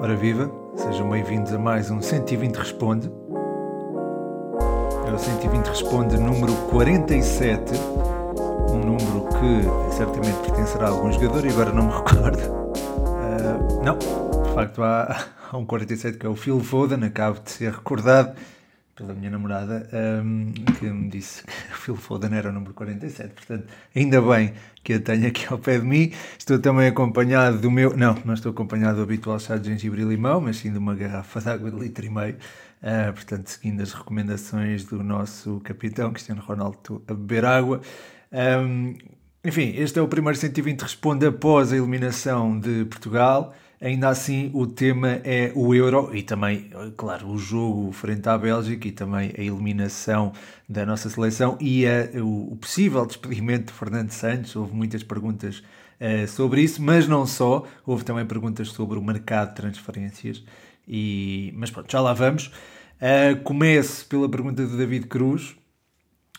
Ora viva, sejam bem-vindos a mais um 120 Responde. É o 120 Responde número 47, um número que certamente pertencerá a algum jogador e agora não me recordo. Uh, não, de facto há, há um 47 que é o Phil Foden, acabo de ser recordado pela minha namorada, um, que me disse que o Phil Foden era o número 47. Portanto, ainda bem que a tenho aqui ao pé de mim. Estou também acompanhado do meu. Não, não estou acompanhado do habitual chá de gengibre e limão, mas sim de uma garrafa de água de litro e meio. Uh, portanto, seguindo as recomendações do nosso capitão Cristiano Ronaldo a beber água. Um, enfim, este é o primeiro 120 Responde após a eliminação de Portugal. Ainda assim, o tema é o Euro e também, claro, o jogo frente à Bélgica e também a eliminação da nossa seleção e a, o, possível despedimento de Fernando Santos. Houve muitas perguntas uh, sobre isso, mas não só. Houve também perguntas sobre o mercado de transferências. E, mas pronto, já lá vamos. Uh, começo pela pergunta de David Cruz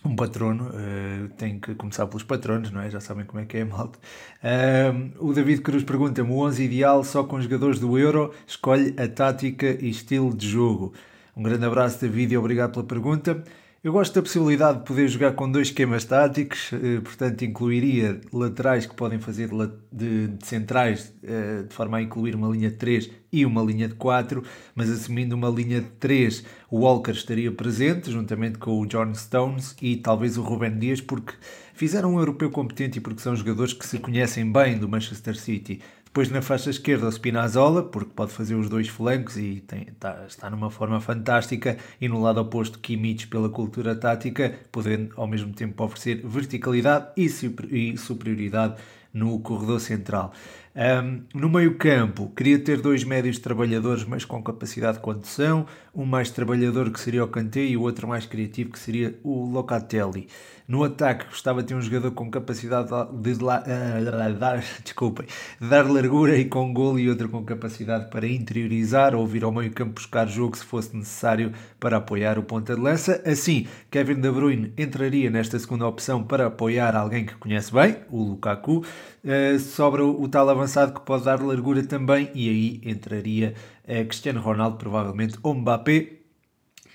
um patrono, uh, tem que começar pelos patronos, não é? Já sabem como é que é, malta. Uh, o David Cruz pergunta-me: o 11 ideal só com jogadores do Euro, escolhe a tática e estilo de jogo. Um grande abraço, David, e obrigado pela pergunta. Eu gosto da possibilidade de poder jogar com dois esquemas táticos, eh, portanto, incluiria laterais que podem fazer de, centrais, eh, de forma a incluir uma linha de 3 e uma linha de 4, mas assumindo uma linha de 3, o Walker estaria presente, juntamente com o John Stones e talvez o Ruben Dias, porque fizeram um europeu competente e porque são jogadores que se conhecem bem do Manchester City. Depois na faixa esquerda o Spinazzola, porque pode fazer os dois flancos e tem, tá, está numa forma fantástica. E no lado oposto Kimmich pela cultura tática, podendo ao mesmo tempo oferecer verticalidade e, e superioridade no corredor central. Um, no meio-campo, queria ter dois médios trabalhadores, mas com capacidade de condução, um mais trabalhador que seria o Kanté e o outro mais criativo que seria o Locatelli. No ataque, gostava de ter um jogador com capacidade de, de, uh, dar, desculpem, de dar largura e com golo e outro com capacidade para interiorizar ou vir ao meio-campo buscar jogo se fosse necessário para apoiar o ponta de lança. Assim, Kevin De Bruyne entraria nesta segunda opção para apoiar alguém que conhece bem, o Lukaku. Uh, sobra o, o tal avançado que pode dar largura também e aí entraria uh, Cristiano Ronaldo, provavelmente, ou Mbappé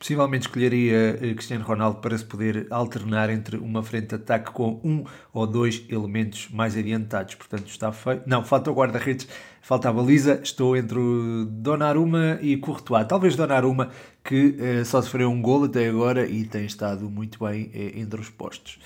Possivelmente escolheria eh, Cristiano Ronaldo para se poder alternar entre uma frente de ataque com um ou dois elementos mais adiantados. Portanto, está feio. Não, falta o guarda-redes, falta a baliza. Estou entre Donnarumma e Courtois. Talvez Donnarumma, que eh, só sofreu um gol até agora e tem estado muito bem eh, entre os postos.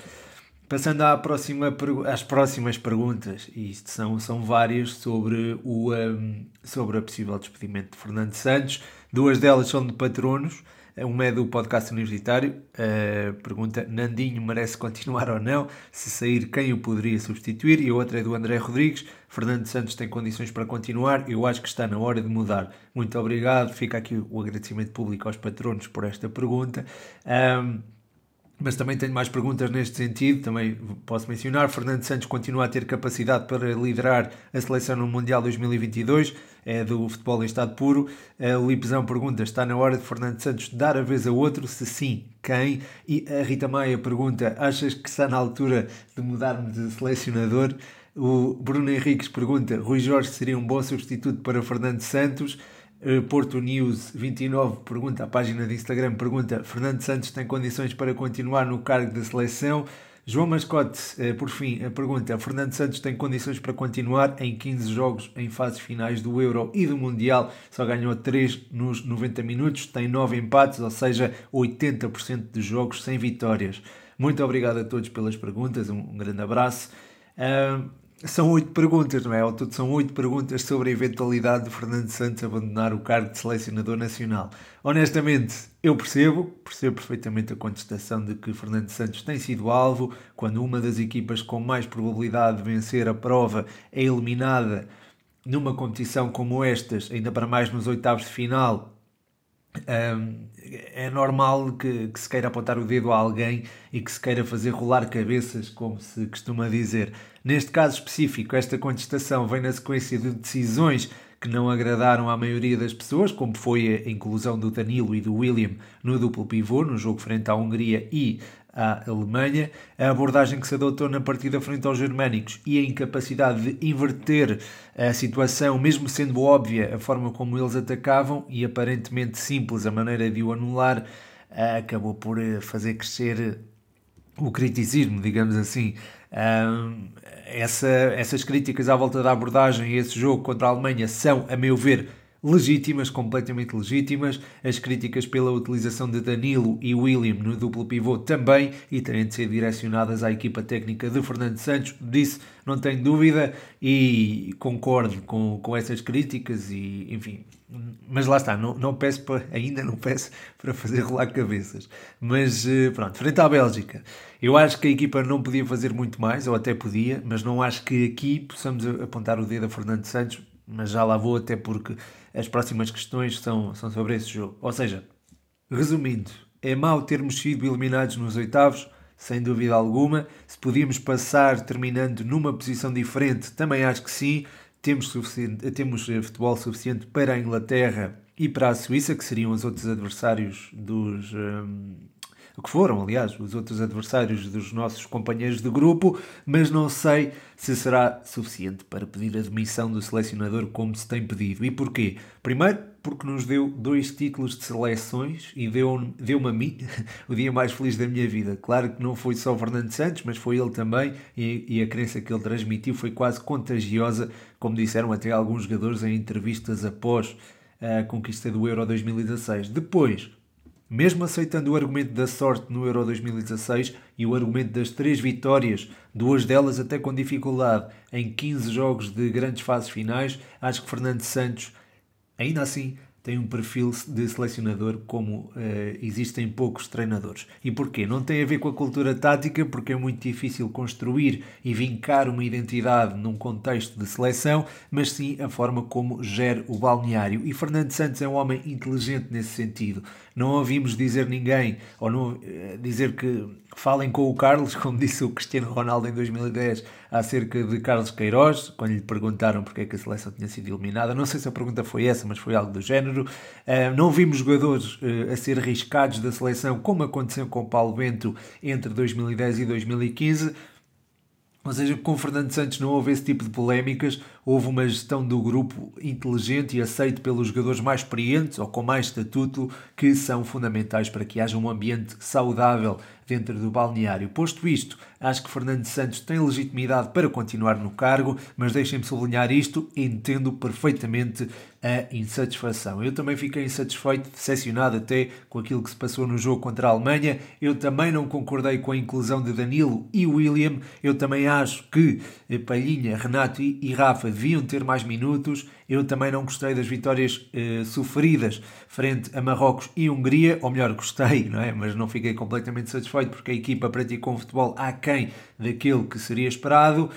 Passando próxima, às próximas perguntas, e isto são, são várias sobre, o, um, sobre a possível despedimento de Fernando Santos. Duas delas são de patronos. Uma é do podcast universitário, uh, pergunta: Nandinho merece continuar ou não? Se sair, quem o poderia substituir? E a outra é do André Rodrigues: Fernando Santos tem condições para continuar? Eu acho que está na hora de mudar. Muito obrigado. Fica aqui o agradecimento público aos patronos por esta pergunta. Um, mas também tenho mais perguntas neste sentido, também posso mencionar. Fernando Santos continua a ter capacidade para liderar a seleção no Mundial 2022, é do futebol em estado puro. O Lipzão pergunta: está na hora de Fernando Santos dar a vez a outro? Se sim, quem? E a Rita Maia pergunta: achas que está na altura de mudarmos de selecionador? O Bruno Henriques pergunta: Rui Jorge seria um bom substituto para Fernando Santos? Eh, Porto News 29 pergunta, a página de Instagram pergunta: Fernando Santos tem condições para continuar no cargo da seleção? João Mascote, eh, por fim, pergunta: Fernando Santos tem condições para continuar em 15 jogos em fases finais do Euro e do Mundial? Só ganhou 3 nos 90 minutos, tem 9 empates, ou seja, 80% dos jogos sem vitórias. Muito obrigado a todos pelas perguntas, um, grande abraço. Uh, são oito perguntas, não é? Ao todo são oito perguntas sobre a eventualidade de Fernando Santos abandonar o cargo de selecionador nacional. Honestamente, eu percebo, percebo perfeitamente a contestação de que Fernando Santos tem sido alvo quando uma das equipas com mais probabilidade de vencer a prova é eliminada numa competição como estas, ainda para mais nos oitavos de final, é normal que, que, se queira apontar o dedo a alguém e que se queira fazer rolar cabeças, como se costuma dizer. Neste caso específico, esta contestação vem na sequência de decisões que não agradaram à maioria das pessoas, como foi a inclusão do Danilo e do William no duplo pivô, no jogo frente à Hungria e à Alemanha, a abordagem que se adotou na partida frente aos germânicos e a incapacidade de inverter a situação, mesmo sendo óbvia a forma como eles atacavam e aparentemente simples a maneira de o anular, acabou por eh, fazer crescer o criticismo, digamos assim. essa, essas críticas à volta da abordagem e esse jogo contra a Alemanha são, a meu ver, legítimas, completamente legítimas. As críticas pela utilização de Danilo e William no duplo pivô também e têm de ser direcionadas à equipa técnica de Fernando Santos. Disse, não tenho dúvida e concordo com, com essas críticas e, enfim, mas lá está, não, não peço para, ainda não peço para fazer rolar cabeças. Mas eh, pronto, frente à Bélgica, eu acho que a equipa não podia fazer muito mais, ou até podia, mas não acho que aqui possamos apontar o dedo a Fernando Santos, mas já lá vou, até porque as próximas questões são, são sobre esse jogo. Ou seja, resumindo, é mau termos sido eliminados nos oitavos, sem dúvida alguma. Se podíamos passar terminando numa posição diferente, também acho que sim. Temos, suficiente, temos eh, futebol suficiente para a Inglaterra e para a Suíça, que seriam os outros adversários dos. O que foram, aliás, os outros adversários dos nossos companheiros de grupo, mas não sei se será suficiente para pedir a demissão do selecionador como se tem pedido. E porquê? Primeiro, porque nos deu dois títulos de seleções e deu-me deu a mim o dia mais feliz da minha vida. Claro que não foi só o Fernando Santos, mas foi ele também, e, e a crença que ele transmitiu foi quase contagiosa, como disseram até alguns jogadores em entrevistas após a conquista do Euro 2016. Depois, mesmo aceitando o argumento da sorte no Euro 2016 e o argumento das três vitórias, duas delas até com dificuldade, em 15 jogos de grandes fases finais, acho que Fernando Santos, ainda assim, tem um perfil de selecionador como uh, existem poucos treinadores. E porquê? Não tem a ver com a cultura tática, porque é muito difícil construir e vincar uma identidade num contexto de seleção, mas sim a forma como gera o balneário. E Fernando Santos é um homem inteligente nesse sentido. Não ouvimos dizer ninguém, ou não, uh, dizer que falem com o Carlos, como disse o Cristiano Ronaldo em 2010, acerca de Carlos Queiroz, quando lhe perguntaram porque é que a seleção tinha sido eliminada. Não sei se a pergunta foi essa, mas foi algo do género. Uh, não vimos jogadores uh, a ser riscados da seleção, como aconteceu com o Paulo Bento entre 2010 e 2015. Ou seja, com Fernando Santos não houve esse tipo de polémicas, houve uma gestão do grupo inteligente e aceito pelos jogadores mais experientes ou com mais estatuto, que são fundamentais para que haja um ambiente saudável dentro do balneário. Posto isto, acho que Fernando Santos tem legitimidade para continuar no cargo, mas deixem-me sublinhar isto, entendo perfeitamente a insatisfação. Eu também fiquei insatisfeito, decepcionado até com aquilo que se passou no jogo contra a Alemanha. Eu também não concordei com a inclusão de Danilo e William. Eu também acho que Palhinha, Renato e Rafa deviam ter mais minutos. Eu também não gostei das vitórias eh, sofridas frente a Marrocos e Hungria, ou melhor, gostei, não é? mas não fiquei completamente satisfeito porque a equipa praticou um futebol aquém daquilo que seria esperado.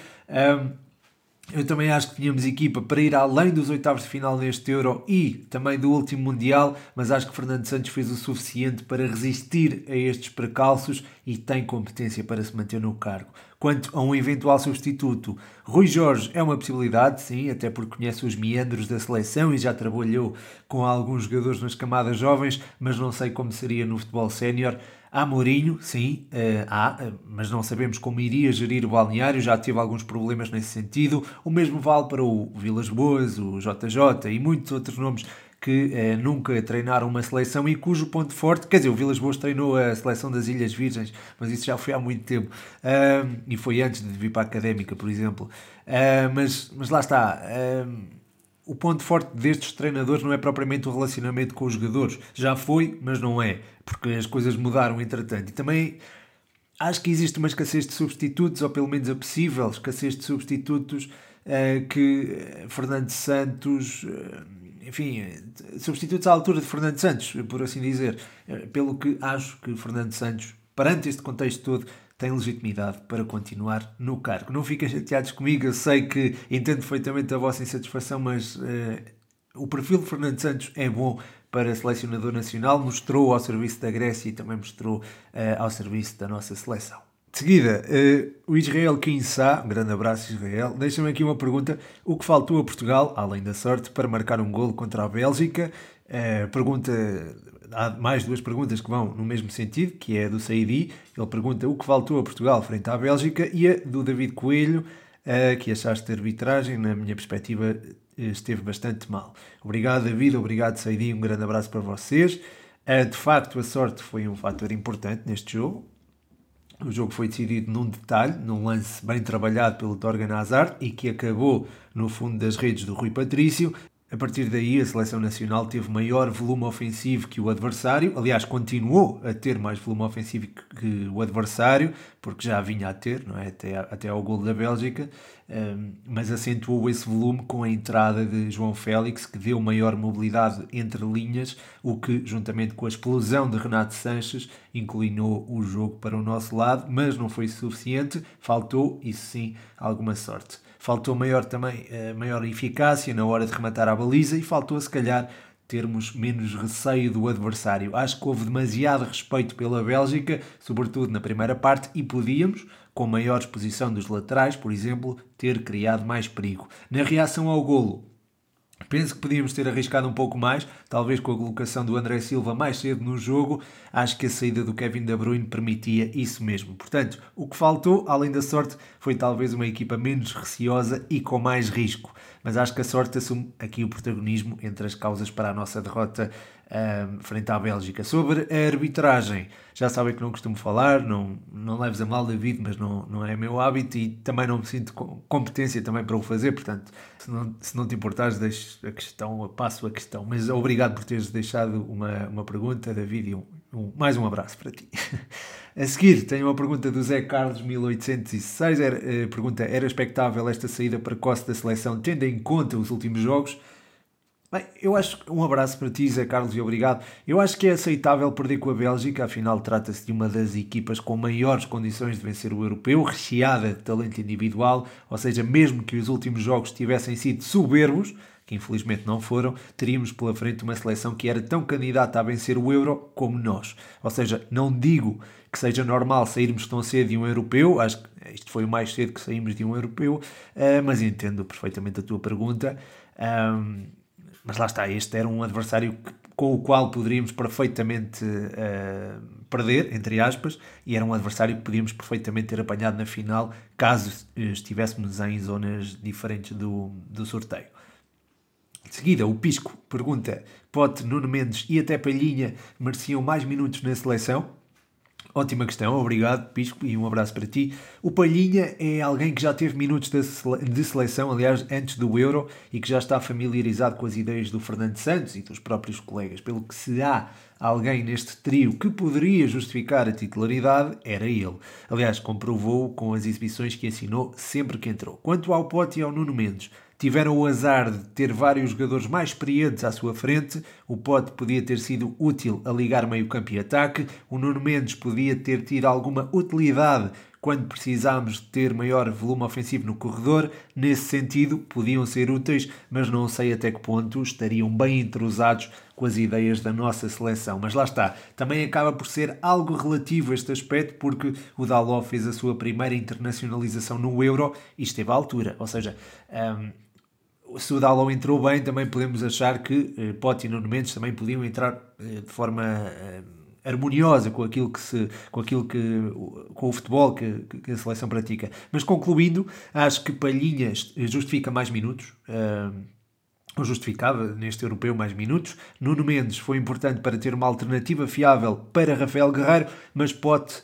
Eu também acho que tínhamos equipa para ir além dos oitavos de final neste Euro e também do último Mundial, mas acho que Fernando Santos fez o suficiente para resistir a estes precalços e tem competência para se manter no cargo. Quanto a um eventual substituto, Rui Jorge é uma possibilidade, sim, até porque conhece os meandros da seleção e já trabalhou com alguns jogadores nas camadas jovens, mas não sei como seria no futebol sénior. Há Mourinho, sim, uh, há, uh, mas não sabemos como iria gerir o balneário, já teve alguns problemas nesse sentido. O mesmo vale para o Vilas Boas, o JJ e muitos outros nomes que uh, nunca treinaram uma seleção e cujo ponto forte, quer dizer, o Vilas Boas treinou a seleção das Ilhas Virgens, mas isso já foi há muito tempo e foi antes de vir para a académica, por exemplo. mas, mas lá está o ponto forte destes treinadores não é propriamente o relacionamento com os jogadores. Já foi, mas não é, porque as coisas mudaram entretanto. E também acho que existe uma escassez de substitutos, ou pelo menos a possível escassez de substitutos uh, que Fernando Santos. Uh, enfim, substitutos à altura de Fernando Santos, por assim dizer. Pelo que acho que Fernando Santos, perante este contexto todo, tem legitimidade para continuar no cargo. Não fiquem chateados comigo, eu sei que entendo perfeitamente a vossa insatisfação, mas uh, o perfil de Fernando Santos é bom para selecionador nacional, mostrou ao serviço da Grécia e também mostrou uh, ao serviço da nossa seleção. De seguida, uh, o Israel Kinsá, um grande abraço Israel, deixa-me aqui uma pergunta, o que faltou a Portugal, além da sorte, para marcar um golo contra a Bélgica? Uh, pergunta, há mais duas perguntas que vão no mesmo sentido, que é do Saidi. Ele pergunta o que faltou a Portugal frente à Bélgica e a do David Coelho, uh, que achaste de arbitragem, na minha perspectiva, esteve bastante mal. Obrigado, David. Obrigado, Saidi. Um grande abraço para vocês. Uh, de facto, a sorte foi um fator importante neste jogo. O jogo foi decidido num detalhe, num lance bem trabalhado pelo Torgan Hazard e que acabou no fundo das redes do Rui Patrício. A partir daí, a seleção nacional teve maior volume ofensivo que o adversário. Aliás, continuou a ter mais volume ofensivo que o adversário, porque já vinha a ter, não é? até, até ao gol da Bélgica. Mas acentuou esse volume com a entrada de João Félix, que deu maior mobilidade entre linhas, o que, juntamente com a explosão de Renato Sanches, inclinou o jogo para o nosso lado, mas não foi suficiente. Faltou, isso sim, alguma sorte. Faltou maior também, uh, maior eficácia na hora de rematar a baliza e faltou, se calhar, termos menos receio do adversário. Acho que houve demasiado respeito pela Bélgica, sobretudo na primeira parte, e podíamos, com maior exposição dos laterais, por exemplo, ter criado mais perigo. Na reação ao golo, Penso que podíamos ter arriscado um pouco mais, talvez com a colocação do André Silva mais cedo no jogo. Acho que a saída do Kevin De Bruyne permitia isso mesmo. Portanto, o que faltou, além da sorte, foi talvez uma equipa menos receosa e com mais risco. Mas acho que a sorte assume aqui o protagonismo entre as causas para a nossa derrota um, frente à Bélgica. Sobre a arbitragem, já sabem que não costumo falar, não, não leves a mal, David, mas não, não é meu hábito e também não me sinto competência também para o fazer, portanto, se não, se não te importares, deixo a questão, passo a questão. Mas obrigado por teres deixado uma, uma pergunta, David, e um, um, mais um abraço para ti. A seguir, tenho uma pergunta do Zé Carlos, 1806. Era, uh, pergunta: era expectável esta saída precoce da seleção, tendo em conta os últimos jogos? Bem, eu acho um abraço para ti, Zé Carlos, e obrigado. Eu acho que é aceitável perder com a Bélgica, afinal trata-se de uma das equipas com maiores condições de vencer o europeu, recheada de talento individual, ou seja, mesmo que os últimos jogos tivessem sido soberbos, que infelizmente não foram, teríamos pela frente uma seleção que era tão candidata a vencer o Euro como nós. Ou seja, não digo que seja normal sairmos tão cedo de um europeu, acho que isto foi o mais cedo que saímos de um europeu, uh, mas entendo perfeitamente a tua pergunta. Um, mas lá está, este era um adversário que, com o qual poderíamos perfeitamente uh, perder, entre aspas, e era um adversário que podíamos perfeitamente ter apanhado na final caso estivéssemos em zonas diferentes do, do sorteio. De seguida, o Pisco pergunta: Pote, Nuno Mendes e até Palhinha mereciam mais minutos na seleção? Ótima questão, obrigado Pisco e um abraço para ti. O Palhinha é alguém que já teve minutos de seleção, aliás, antes do Euro e que já está familiarizado com as ideias do Fernando Santos e dos próprios colegas. Pelo que se há alguém neste trio que poderia justificar a titularidade, era ele. Aliás, comprovou com as exibições que assinou sempre que entrou. Quanto ao Pote e ao Nuno Mendes, tiveram o azar de ter vários jogadores mais experientes à sua frente. O Pote podia ter sido útil a ligar meio campo e ataque. O Nuno Mendes podia ter tido alguma utilidade quando precisámos de ter maior volume ofensivo no corredor. Nesse sentido, podiam ser úteis, mas não sei até que ponto estariam bem entrosados com as ideias da nossa seleção. Mas lá está, também acaba por ser algo relativo este aspecto, porque o Dalot fez a sua primeira internacionalização no Euro e esteve à altura. Ou seja, um, se o Dalot entrou bem, também podemos achar que eh, Pote e Nuno Mendes também podiam entrar eh, de forma eh, harmoniosa com aquilo que se com aquilo que com o futebol que, que, a seleção pratica. Mas concluindo acho que Palhinhas justifica mais minutos uh, ou justificava neste europeu mais minutos. Nuno Mendes foi importante para ter uma alternativa fiável para Rafael Guerreiro mas Pote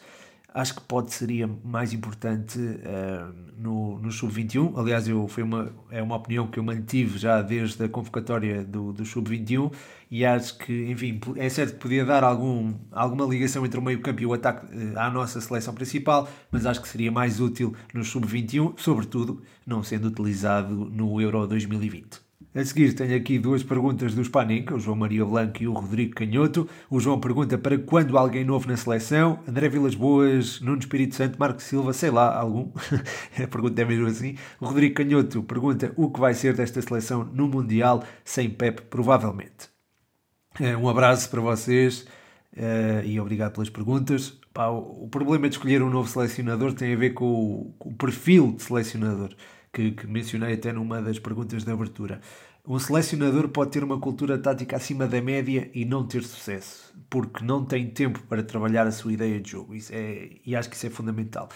acho que pode seria mais importante uh, no, no Sub-21. Aliás, eu, foi uma, é uma opinião que eu mantive já desde a convocatória do, do Sub-21 e acho que, enfim, é certo que podia dar algum, alguma ligação entre o meio-campo e o ataque uh, à nossa seleção principal, mas acho que seria mais útil no Sub-21, sobretudo não sendo utilizado no Euro 2020. A seguir tenho aqui duas perguntas do Spaninca, o João Maria Blanco e o Rodrigo Canhoto. O João pergunta para quando alguém novo na seleção? André Vilas Boas, Nuno Espírito Santo, Marco Silva, sei lá, algum? a pergunta é mesmo assim. O Rodrigo Canhoto pergunta o que vai ser desta seleção no Mundial sem Pep, provavelmente. Eh, um abraço para vocês uh, e obrigado pelas perguntas. O problema de escolher um novo selecionador tem a ver com o perfil de selecionador que, que mencionei até numa das perguntas de abertura Um selecionador pode ter uma cultura tática acima da média e não ter sucesso, porque não tem tempo para trabalhar a sua ideia de jogo. Isso é, e acho que isso é fundamental.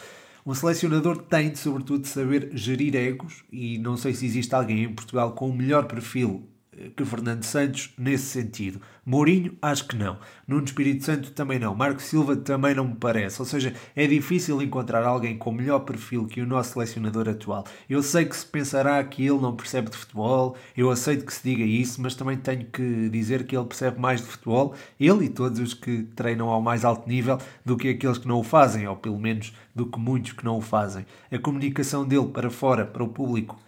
Um selecionador tem, sobretudo, de saber gerir egos, e não sei se existe alguém em Portugal com o melhor perfil que Fernando Santos nesse sentido. Mourinho, acho que não. Nuno Espírito Santo também não. Marco Silva também não me parece. Ou seja, é difícil encontrar alguém com melhor perfil que o nosso selecionador atual. Eu sei que se pensará que ele não percebe de futebol, eu aceito que se diga isso, mas também tenho que dizer que ele percebe mais de futebol, ele e todos os que treinam ao mais alto nível, do que aqueles que não o fazem, ou pelo menos do que muitos que não o fazem. A comunicação dele para fora, para o público,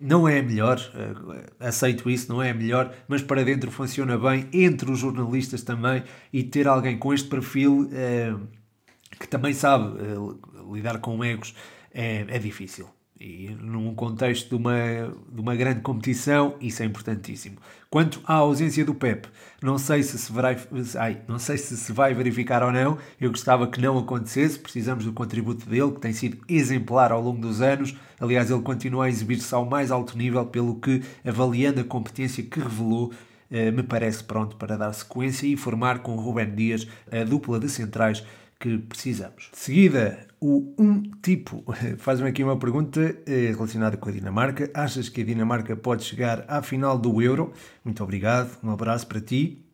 não é a melhor, eh, aceito isso, não é a melhor, mas para dentro funciona bem, entre os jornalistas também, e ter alguém com este perfil é, que também sabe é, lidar com egos é, é difícil. E num contexto de uma, de uma grande competição, isso é importantíssimo. Quanto à ausência do Pep, não sei se se vai, ai, não sei se se vai verificar ou não. Eu gostava que não acontecesse. Precisamos do contributo dele, que tem sido exemplar ao longo dos anos. Aliás, ele continua a exibir-se ao mais alto nível, pelo que, avaliando a competência que revelou, eh, me parece pronto para dar sequência e formar com o Ruben Dias a dupla de centrais que precisamos. De seguida, o um tipo faz-me aqui uma pergunta eh, relacionada com a Dinamarca. Achas que a Dinamarca pode chegar à final do Euro? Muito obrigado, um abraço para ti.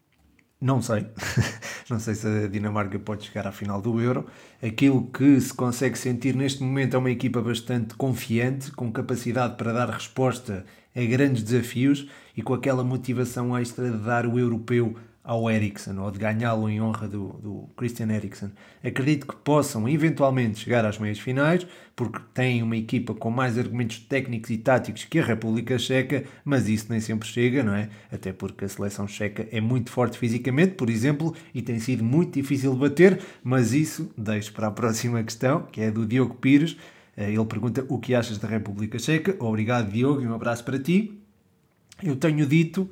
Não sei, não sei se a Dinamarca pode chegar à final do Euro. Aquilo que se consegue sentir neste momento é uma equipa bastante confiante, com capacidade para dar resposta a grandes desafios e com aquela motivação extra de dar o europeu ao Eriksen ou de ganhá-lo em honra do, do Christian Eriksen. Acredito que possam eventualmente chegar às meias finais, porque têm uma equipa com mais argumentos técnicos e táticos que a República Checa, mas isso nem sempre chega, não é? Até porque a seleção checa é muito forte fisicamente, por exemplo, e tem sido muito difícil de bater, mas isso deixo para a próxima questão, que é do Diogo Pires. Eh, ele pergunta o que achas da República Checa. Obrigado, Diogo, e um abraço para ti. Eu tenho dito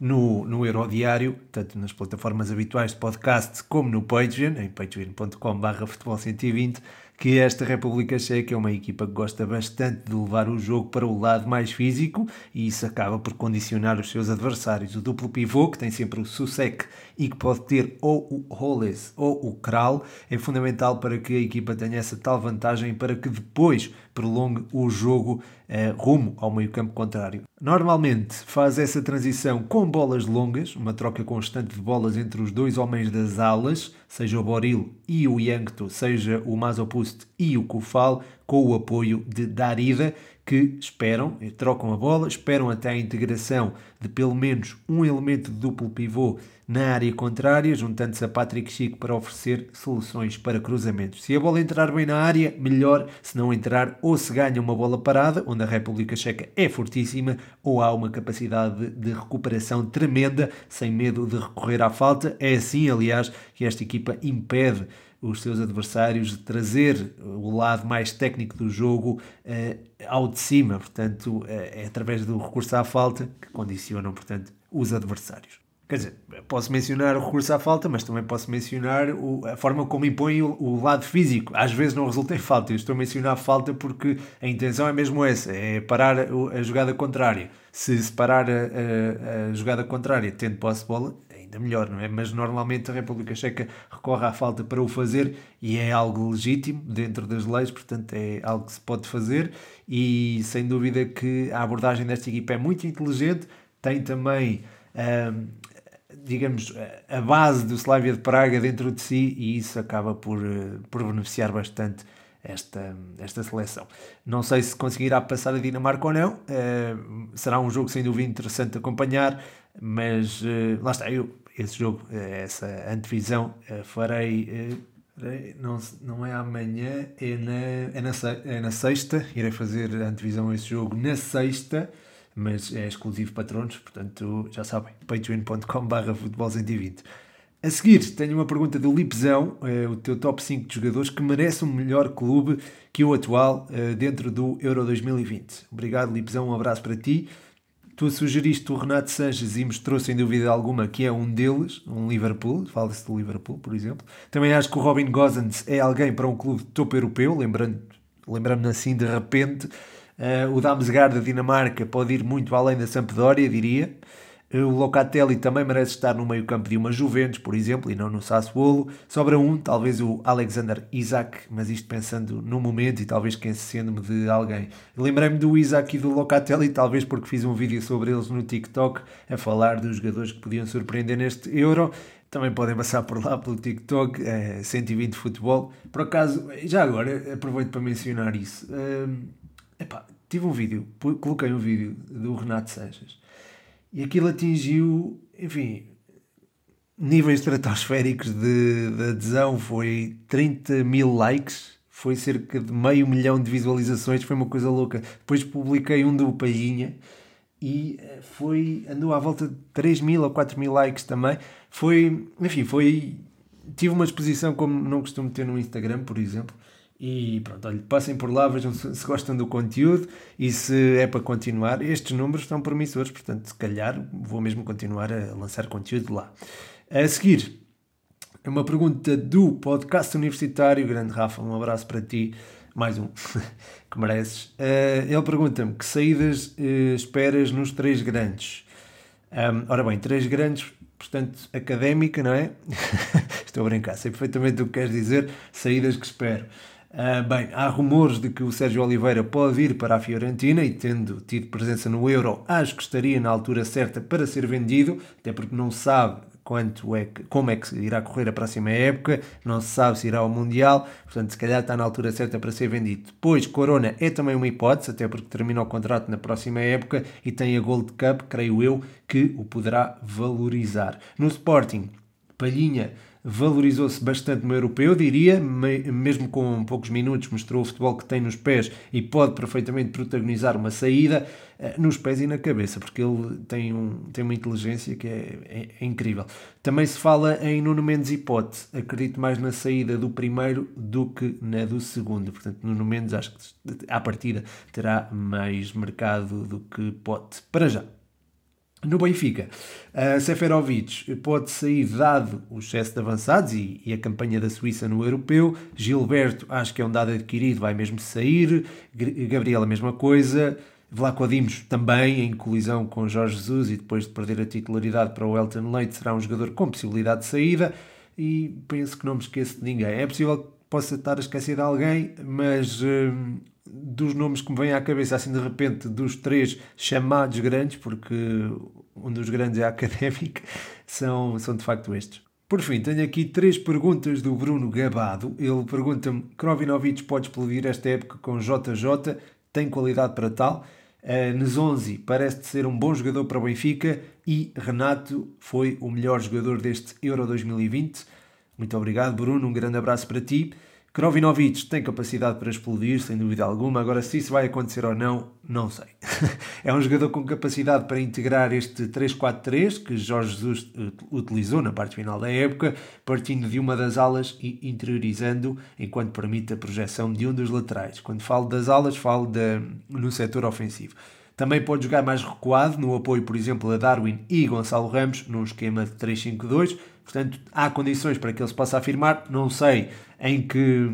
no, no Eurodiário, tanto nas plataformas habituais de podcast como no Patreon, em patreon.com.br futebol 120, que esta República Checa é uma equipa que gosta bastante de levar o jogo para o lado mais físico e isso acaba por condicionar os seus adversários. O duplo pivô, que tem sempre o Susek e que pode ter ou o Holles ou o Kral, é fundamental para que a equipa tenha essa tal vantagem para que depois prolongue o jogo eh, rumo ao meio-campo contrário. Normalmente faz essa transição com bolas longas, uma troca constante de bolas entre os dois homens das alas, seja o Boril e o Yankto, seja o Mazopust e o Kufal, com o apoio de Darida, que esperam, trocam a bola, esperam até a integração de pelo menos um elemento de duplo pivô na área contrária, juntando-se a Patrick Chico para oferecer soluções para cruzamentos. Se a bola entrar bem na área, melhor. Se não entrar, ou se ganha uma bola parada, onde a República Checa é fortíssima, ou há uma capacidade de recuperação tremenda, sem medo de recorrer à falta. É assim, aliás, que esta equipa impede os seus adversários, de trazer o lado mais técnico do jogo uh, ao de cima. Portanto, uh, é através do recurso à falta que condicionam, portanto, os adversários. Quer dizer, posso mencionar o recurso à falta, mas também posso mencionar o, a forma como impõe o, o, lado físico. Às vezes não resulta em falta. Eu estou a mencionar a falta porque a intenção é mesmo essa: é parar a, a jogada contrária. Se, se parar a, a, a jogada contrária tendo posse de bola, ainda melhor, não é? Mas normalmente a República Checa recorre à falta para o fazer e é algo legítimo dentro das leis, portanto é algo que se pode fazer e sem dúvida que a abordagem desta equipa é muito inteligente, tem também. Hum, digamos, a base do Slavia de Praga dentro de si e isso acaba por, eh, por beneficiar bastante esta, esta seleção. Não sei se conseguirá passar a Dinamarca ou não, uh, será um jogo sem dúvida interessante de acompanhar, mas uh, lá está, eu, esse jogo, essa antevisão, uh, farei. não, não é amanhã, é na, é, na, é na sexta. Irei fazer a antevisão a esse jogo na sexta mas é exclusivo patronos, portanto já sabem, patreon.com.br futebol 120. A seguir, tenho uma pergunta do Lipzão, é o teu top 5 de jogadores que merece um melhor clube que o atual é, dentro do Euro 2020. Obrigado, Lipzão, um abraço para ti. Tu sugeriste o Renato Sanches e mostrou sem dúvida alguma que é um deles, um Liverpool, fala-se do Liverpool, por exemplo. Também acho que o Robin Gosens é alguém para um clube de topo europeu, lembrando, lembrando assim de repente Uh, o Damsgaard da Dinamarca pode ir muito além da Sampdoria, diria. O Locatelli também merece estar no meio campo de uma Juventus, por exemplo, e não no Sassuolo. Sobra um, talvez o Alexander Isaac, mas isto pensando no momento e talvez esquecendo-me de alguém. Lembrei-me do Isaac e do Locatelli, talvez porque fiz um vídeo sobre eles no TikTok, a falar dos jogadores que podiam surpreender neste Euro. Também podem passar por lá pelo TikTok, é, 120 Futebol. Por acaso, já agora, aproveito para mencionar isso. Um, epá, tive um vídeo, coloquei um vídeo do Renato Sanches e aquilo atingiu, enfim, níveis estratosféricos de, de adesão. Foi 30 mil likes, foi cerca de meio milhão de visualizações, foi uma coisa louca. Depois publiquei um do Palhinha e eh, foi, andou à volta de 3 mil ou 4 mil likes também. Foi, enfim, foi. Tive uma exposição como não costumo ter no Instagram, por exemplo. E pronto, olha, passem por lá, vejam se, gostam do conteúdo e se é para continuar. Estes números estão promissores, portanto, se calhar vou mesmo continuar a lançar conteúdo lá. A seguir, uma pergunta do podcast universitário. Grande Rafa, um abraço para ti. Mais um que mereces. Uh, ele pergunta-me que saídas uh, esperas nos três grandes. Um, ora bem, três grandes, portanto, académica, não é? Estou a brincar, sei perfeitamente o que queres dizer, saídas que espero. Uh, bem, há rumores de que o Sérgio Oliveira pode ir para a Fiorentina e, tendo tido presença no Euro, acho que estaria na altura certa para ser vendido, até porque não sabe quanto é que, como é que irá correr a próxima época, não se sabe se irá ao Mundial, portanto, se calhar está na altura certa para ser vendido. Depois, Corona é também uma hipótese, até porque termina o contrato na próxima época e tem a Gold Cup, creio eu, que o poderá valorizar. No Sporting, Palhinha valorizou-se bastante no europeu, diria, mesmo com poucos minutos, mostrou o futebol que tem nos pés e pode perfeitamente protagonizar uma saída eh, nos pés e na cabeça, porque ele tem, um, tem uma inteligência que é, é, é incrível. Também se fala em Nuno Mendes e Pote, acredito mais na saída do primeiro do que na do segundo, portanto, Nuno Mendes acho que à partida terá mais mercado do que Pote, para já. No Benfica, uh, Seferovic pode sair dado o excesso de avançados e, e, a campanha da Suíça no europeu. Gilberto, acho que é um dado adquirido, vai mesmo sair. Gabriel, a mesma coisa. Vlaco Dimos também em colisão com Jorge Jesus e depois de perder a titularidade para o Elton Leite será um jogador com possibilidade de saída e penso que não me esqueço de ninguém. É possível que possa estar a esquecer de alguém, mas hum, dos nomes que me vêm à cabeça, assim de repente, dos três chamados grandes, porque um dos grandes é académico, são, são de facto estes. Por fim, tenho aqui três perguntas do Bruno Gabado. Ele pergunta-me: Krovinovic pode explodir esta época com JJ? Tem qualidade para tal? Uh, Nesonzi parece ser um bom jogador para o Benfica e Renato foi o melhor jogador deste Euro 2020. Muito obrigado, Bruno. Um grande abraço para ti. Krovinovic tem capacidade para explodir, sem dúvida alguma. Agora, se isso vai acontecer ou não, não sei. é um jogador com capacidade para integrar este 3-4-3 que Jorge Jesus eh, utilizou na parte final da época, partindo de uma das alas e interiorizando, enquanto permite a projeção de um dos laterais. Quando falo das alas, falo de, no setor ofensivo. Também pode jogar mais recuado, no apoio, por exemplo, a Darwin e Gonçalo Ramos, num esquema de 3-5-2. Portanto, há condições para que ele se possa afirmar. Não sei em que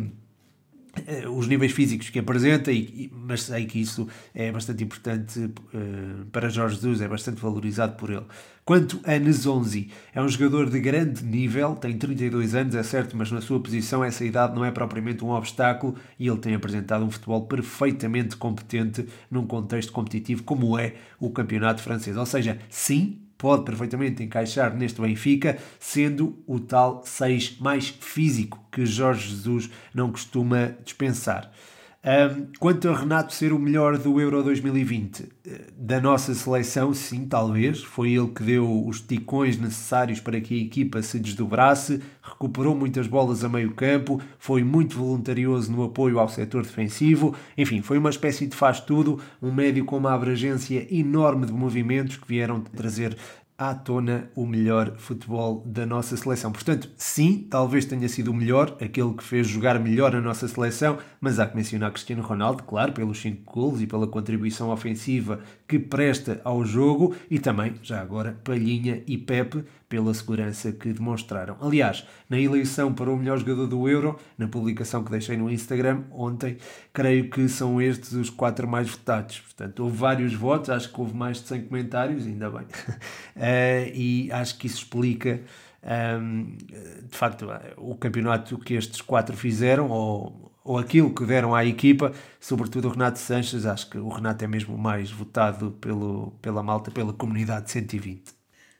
eh, os níveis físicos que apresenta, e, mas sei que isso é bastante importante uh, para Jorge Jesus, é bastante valorizado por ele. Quanto a Nezonzi, é um jogador de grande nível, tem 32 anos, é certo, mas na sua posição essa idade não é propriamente um obstáculo e ele tem apresentado um futebol perfeitamente competente num contexto competitivo como é o campeonato francês. Ou seja, sim, pode perfeitamente encaixar neste Benfica, sendo o tal 6 mais físico que Jorge Jesus não costuma dispensar. Um, quanto a Renato ser o melhor do Euro 2020, eh, da nossa seleção, sim, talvez. Foi ele que deu os ticões necessários para que a equipa se desdobrasse, recuperou muitas bolas a meio campo, foi muito voluntarioso no apoio ao setor defensivo. Enfim, foi uma espécie de faz-tudo, um médio com uma abrangência enorme de movimentos que vieram trazer à tona o melhor futebol da nossa seleção. Portanto, sim, talvez tenha sido o melhor, aquele que fez jogar melhor a nossa seleção, mas há que mencionar Cristiano Ronaldo, claro, pelos 5 gols e pela contribuição ofensiva que presta ao jogo, e também, já agora, Palhinha e Pepe, pela segurança que demonstraram. Aliás, na eleição para o melhor jogador do Euro, na publicação que deixei no Instagram ontem, creio que são estes os quatro mais votados. Portanto, houve vários votos, acho que houve mais de 100 comentários, ainda bem. uh, e acho que isso explica. Um, de facto, o campeonato que estes quatro fizeram, ou, ou aquilo que deram à equipa, sobretudo o Renato Sanches, acho que o Renato é mesmo mais votado pelo, pela malta, pela comunidade 120.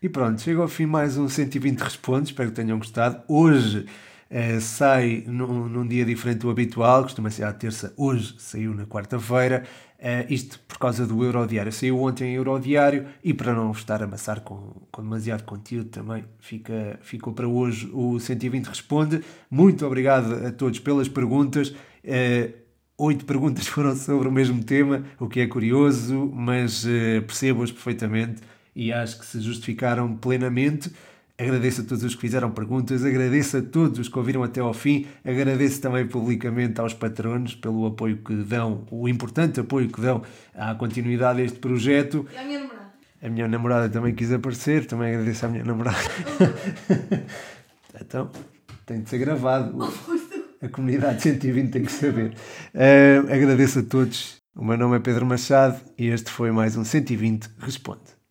E pronto, chega ao fim mais um 120 Responde, espero que tenham gostado. Hoje eh, sai num, num, dia diferente do habitual, costuma ser à terça, hoje saiu na quarta-feira. Uh, isto por causa do Eurodiário. Saiu ontem em Eurodiário e para não estar a amassar com, com demasiado conteúdo também fica, ficou para hoje o 120 Responde. Muito obrigado a todos pelas perguntas. Uh, oito perguntas foram sobre o mesmo tema, o que é curioso, mas uh, percebo-as perfeitamente e acho que se justificaram plenamente. Agradeço a todos os que fizeram perguntas, agradeço a todos os que ouviram até ao fim, agradeço também publicamente aos patronos pelo apoio que dão, o importante apoio que dão à continuidade deste projeto. E à minha namorada. A minha namorada também quis aparecer, também agradeço à minha namorada. então, tem de ser gravado. A comunidade 120 tem que saber. Uh, agradeço a todos. O meu nome é Pedro Machado e este foi mais um 120 Responde.